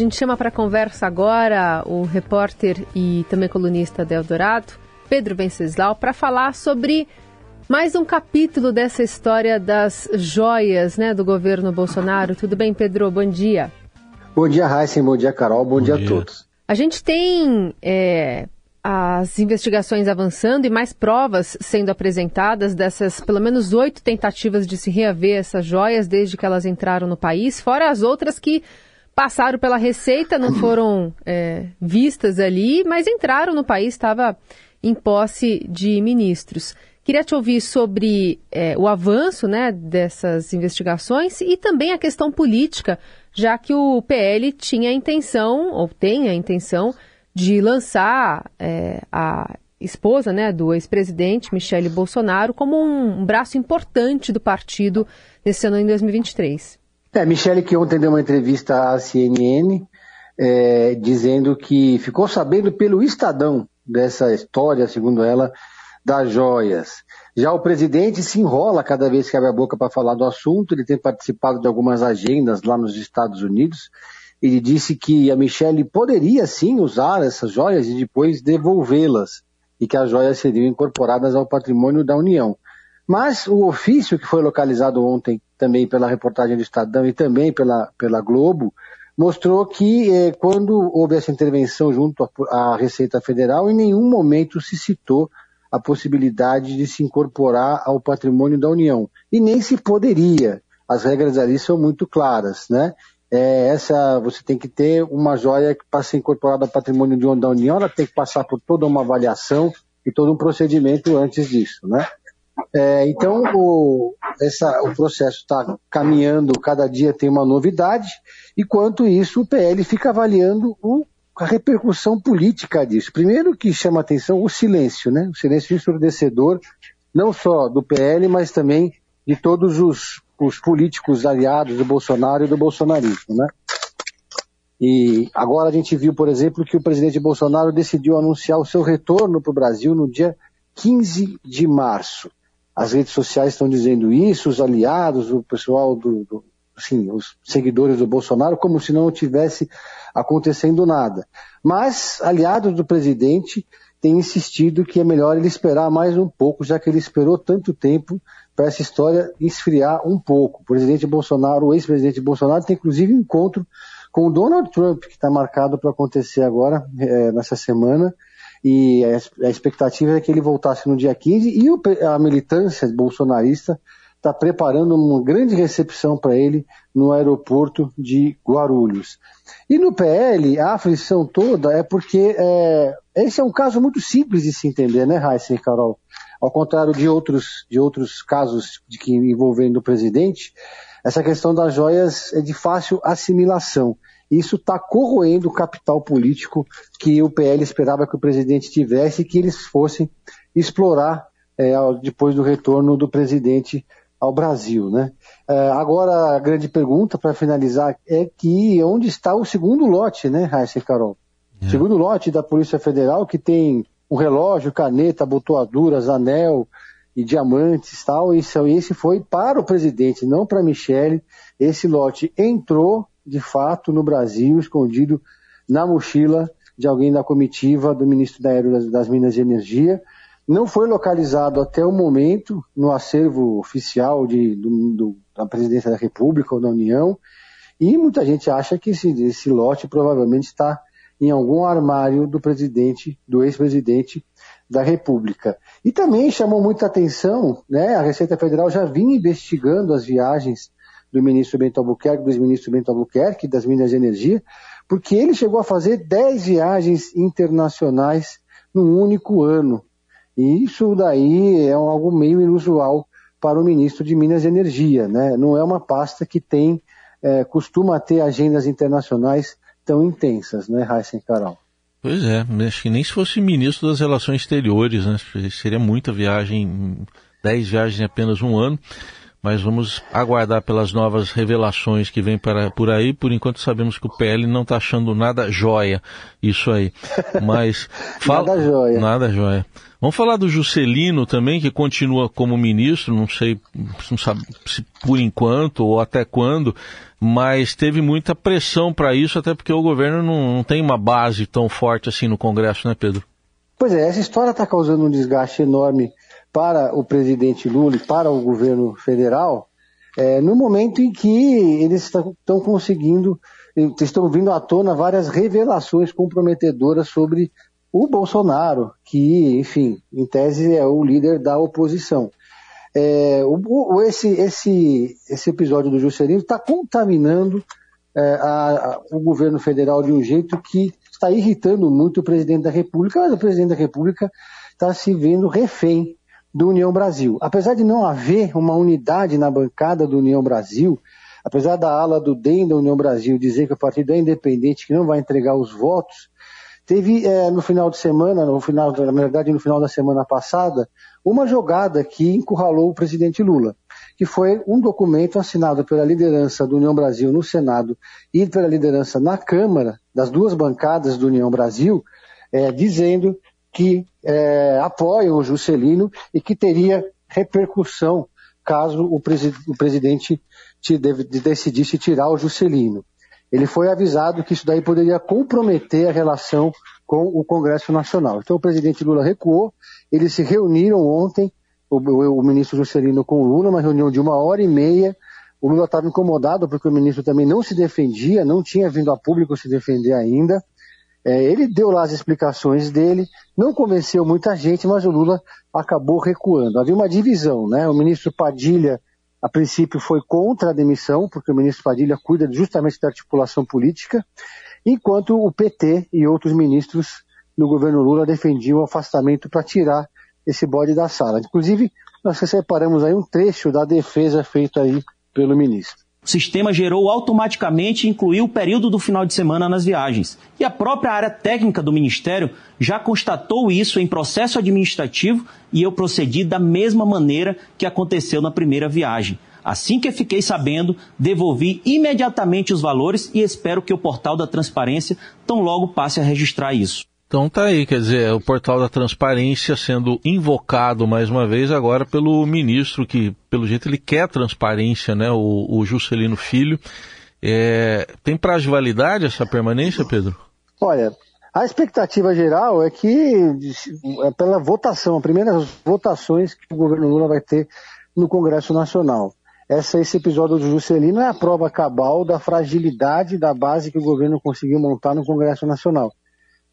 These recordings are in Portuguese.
A gente chama para conversa agora o repórter e também colunista da Eldorado, Pedro Venceslau, para falar sobre mais um capítulo dessa história das joias né, do governo Bolsonaro. Tudo bem, Pedro? Bom dia. Bom dia, Heisen. Bom dia, Carol. Bom, bom dia, dia, a todos. A gente tem é, as investigações avançando e mais provas sendo apresentadas dessas pelo menos oito tentativas de se reaver essas joias desde que elas entraram no país, fora as outras que passaram pela Receita, não foram é, vistas ali, mas entraram no país, estava em posse de ministros. Queria te ouvir sobre é, o avanço né, dessas investigações e também a questão política, já que o PL tinha a intenção, ou tem a intenção, de lançar é, a esposa né, do ex-presidente Michele Bolsonaro como um, braço importante do partido nesse ano em 2023. É, Michele que ontem deu uma entrevista à CNN é, dizendo que ficou sabendo pelo Estadão dessa história, segundo ela, das joias. Já o presidente se enrola cada vez que abre a boca para falar do assunto, ele tem participado de algumas agendas lá nos Estados Unidos ele disse que a Michelle poderia sim usar essas joias e depois devolvê-las, e que as joias seriam incorporadas ao patrimônio da União. Mas o ofício que foi localizado ontem, também pela reportagem do Estadão e também pela, pela Globo, mostrou que eh, quando houve essa intervenção junto à Receita Federal, em nenhum momento se citou a possibilidade de se incorporar ao patrimônio da União. E nem se poderia. As regras ali são muito claras, né? é, essa você tem que ter uma joia que para ser incorporada ao patrimônio da União, ela tem que passar por toda uma avaliação e todo um procedimento antes disso, né? É, então o, essa, o processo está caminhando, cada dia tem uma novidade, e quanto isso o PL fica avaliando o, a repercussão política disso. Primeiro que chama atenção o silêncio, né? O silêncio ensurdecedor, não só do PL, mas também de todos os os políticos aliados do Bolsonaro e do bolsonarismo, né? E agora a gente viu, por exemplo, que o presidente Bolsonaro decidiu anunciar o seu retorno para o Brasil no dia 15 de março. As redes sociais estão dizendo isso, os aliados, o pessoal do, do assim, os seguidores do Bolsonaro, como se não tivesse acontecendo nada. Mas aliados do presidente têm insistido que é melhor ele esperar mais um pouco, já que ele esperou tanto tempo para essa história esfriar um pouco. O presidente Bolsonaro, o ex-presidente Bolsonaro, tem inclusive encontro com o Donald Trump, que está marcado para acontecer agora, é, nessa semana, e a, expectativa é que ele voltasse no dia 15, e a militância bolsonarista está preparando uma grande recepção para ele no aeroporto de Guarulhos. E no PL, a aflição toda é porque é, esse é um caso muito simples de se entender, né, Raíssa e Carol? Ao contrário de outros, de outros casos de que envolvendo o presidente, essa questão das joias é de fácil assimilação. Isso está corroendo o capital político que o PL esperava que o presidente tivesse e que eles fossem explorar é, depois do retorno do presidente ao Brasil. Né? É, agora, a grande pergunta para finalizar é que onde está o segundo lote, né, Raíssa e Carol? É. Segundo lote da Polícia Federal, que tem um relógio, caneta, abotoaduras, anel e diamantes tal. Isso, esse foi para o presidente, não para Michele. Esse lote entrou, de fato, no Brasil, escondido na mochila de alguém da comitiva do ministro da Aero das, Minas e Energia. Não foi localizado até o momento no acervo oficial de, do, do, da presidência da República ou da União. E muita gente acha que esse, esse lote provavelmente está em algum armário do presidente, do ex-presidente da República. E também chamou muita atenção, né, a Receita Federal já vinha investigando as viagens do ministro Bento Albuquerque, do ex-ministro Bento Albuquerque, das Minas de Energia, porque ele chegou a fazer 10 viagens internacionais num único ano. E isso daí é algo meio inusual para o ministro de Minas e Energia, né? Não é uma pasta que tem, é, costuma ter agendas internacionais tão intensas, né, e Carol? Pois é, acho que nem se fosse ministro das Relações Exteriores, né? Seria muita viagem, dez viagens em apenas um ano. Mas vamos aguardar pelas novas revelações que vêm para, por aí. Por enquanto sabemos que o PL não está achando nada joia isso aí. Mas fala... nada joia. Nada joia. Vamos falar do Juscelino também, que continua como ministro, não sei não sabe se por enquanto ou até quando, mas teve muita pressão para isso, até porque o governo não, não tem uma base tão forte assim no Congresso, né, Pedro? Pois é, essa história está causando um desgaste enorme para o presidente Lula e para o governo federal, é, no momento em que eles estão conseguindo, estão vindo à tona várias revelações comprometedoras sobre o Bolsonaro, que, enfim, em tese é o líder da oposição. É, o, esse, esse, esse episódio do Juscelino está contaminando é, a, a, o governo federal de um jeito que está irritando muito o presidente da República, mas o presidente da República está se vendo refém do União Brasil. Apesar de não haver uma unidade na bancada do União Brasil, apesar da ala do DEM da União Brasil dizer que o partido é independente, que não vai entregar os votos, teve é, no final de semana, no final, na verdade no final da semana passada, uma jogada que encurralou o presidente Lula, que foi um documento assinado pela liderança do União Brasil no Senado e pela liderança na Câmara, das duas bancadas do União Brasil, é, dizendo que é, apoiam o Juscelino e que teria repercussão caso o, presi o presidente te decidisse tirar o Juscelino. Ele foi avisado que isso daí poderia comprometer a relação com o Congresso Nacional. Então o presidente Lula recuou, eles se reuniram ontem, o, o, o ministro Juscelino com o Lula, uma reunião de uma hora e meia. O Lula estava incomodado porque o ministro também não se defendia, não tinha vindo a público se defender ainda. É, ele deu lá as explicações dele, não convenceu muita gente, mas o Lula acabou recuando. Havia uma divisão, né? O ministro Padilha, a princípio, foi contra a demissão, porque o ministro Padilha cuida justamente da articulação política, enquanto o PT e outros ministros no governo Lula defendiam o afastamento para tirar esse bode da sala. Inclusive, nós separamos aí um trecho da defesa feita aí pelo ministro. O sistema gerou automaticamente e incluiu o período do final de semana nas viagens. E a própria área técnica do Ministério já constatou isso em processo administrativo e eu procedi da mesma maneira que aconteceu na primeira viagem. Assim que fiquei sabendo, devolvi imediatamente os valores e espero que o portal da transparência tão logo passe a registrar isso. Então tá aí, quer dizer, é o portal da transparência sendo invocado mais uma vez agora pelo ministro que, pelo jeito, ele quer transparência, né? O, o Juscelino Filho. É, tem prazo de validade essa permanência, Pedro? Olha, a expectativa geral é que é pela votação, as primeiras votações que o governo Lula vai ter no Congresso Nacional. Essa, esse episódio do Juscelino é a prova cabal da fragilidade da base que o governo conseguiu montar no Congresso Nacional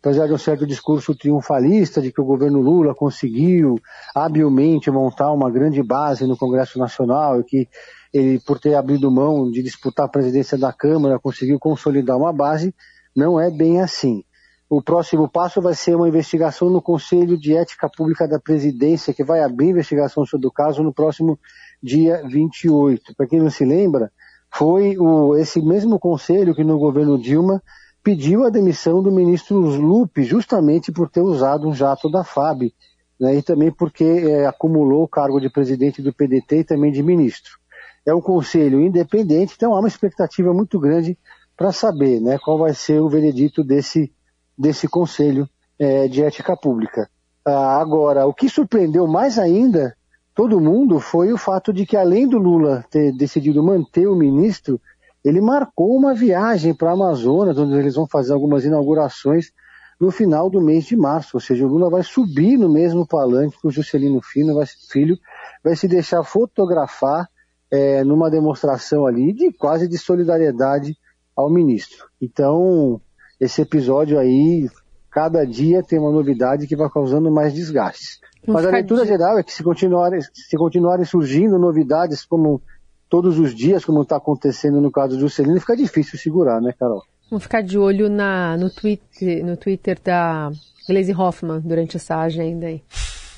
apesar de um certo discurso triunfalista de que o governo Lula conseguiu habilmente montar uma grande base no Congresso Nacional e que ele, por ter abrido mão de disputar a presidência da Câmara, conseguiu consolidar uma base, não é bem assim. O próximo passo vai ser uma investigação no Conselho de Ética Pública da Presidência, que vai abrir investigação sobre o caso no próximo dia 28. Para quem não se lembra, foi o, esse mesmo conselho que no governo Dilma pediu a demissão do ministro Lupe, justamente por ter usado um jato da FAB, né, e também porque é, acumulou o cargo de presidente do PDT e também de ministro. É um conselho independente, então há uma expectativa muito grande para saber né, qual vai ser o veredito desse, desse conselho é, de ética pública. Ah, agora, o que surpreendeu mais ainda todo mundo foi o fato de que, além do Lula ter decidido manter o ministro, ele marcou uma viagem para a Amazonas, onde eles vão fazer algumas inaugurações no final do mês de março. Ou seja, o Lula vai subir no mesmo palanque que o Juscelino Filho vai, filho, vai se deixar fotografar é, numa demonstração ali de quase de solidariedade ao ministro. Então, esse episódio aí, cada dia tem uma novidade que vai causando mais desgastes. Mas a leitura geral é que se continuarem, se continuarem surgindo novidades como todos os dias, como está acontecendo no caso do Juscelino, fica difícil segurar, né, Carol? Vamos ficar de olho na, no, tweet, no Twitter da Glaze Hoffman durante essa agenda aí.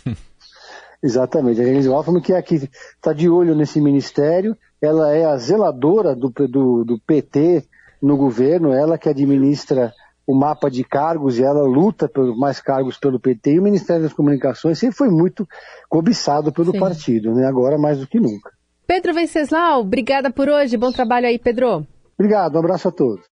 Exatamente, a Glaze Hoffman que é aqui está de olho nesse ministério, ela é a zeladora do, do, do PT no governo, ela que administra o mapa de cargos e ela luta por mais cargos pelo PT e o Ministério das Comunicações sempre foi muito cobiçado pelo Sim. partido, né? agora mais do que nunca. Pedro Venceslau, obrigada por hoje. Bom trabalho aí, Pedro. Obrigado, um abraço a todos.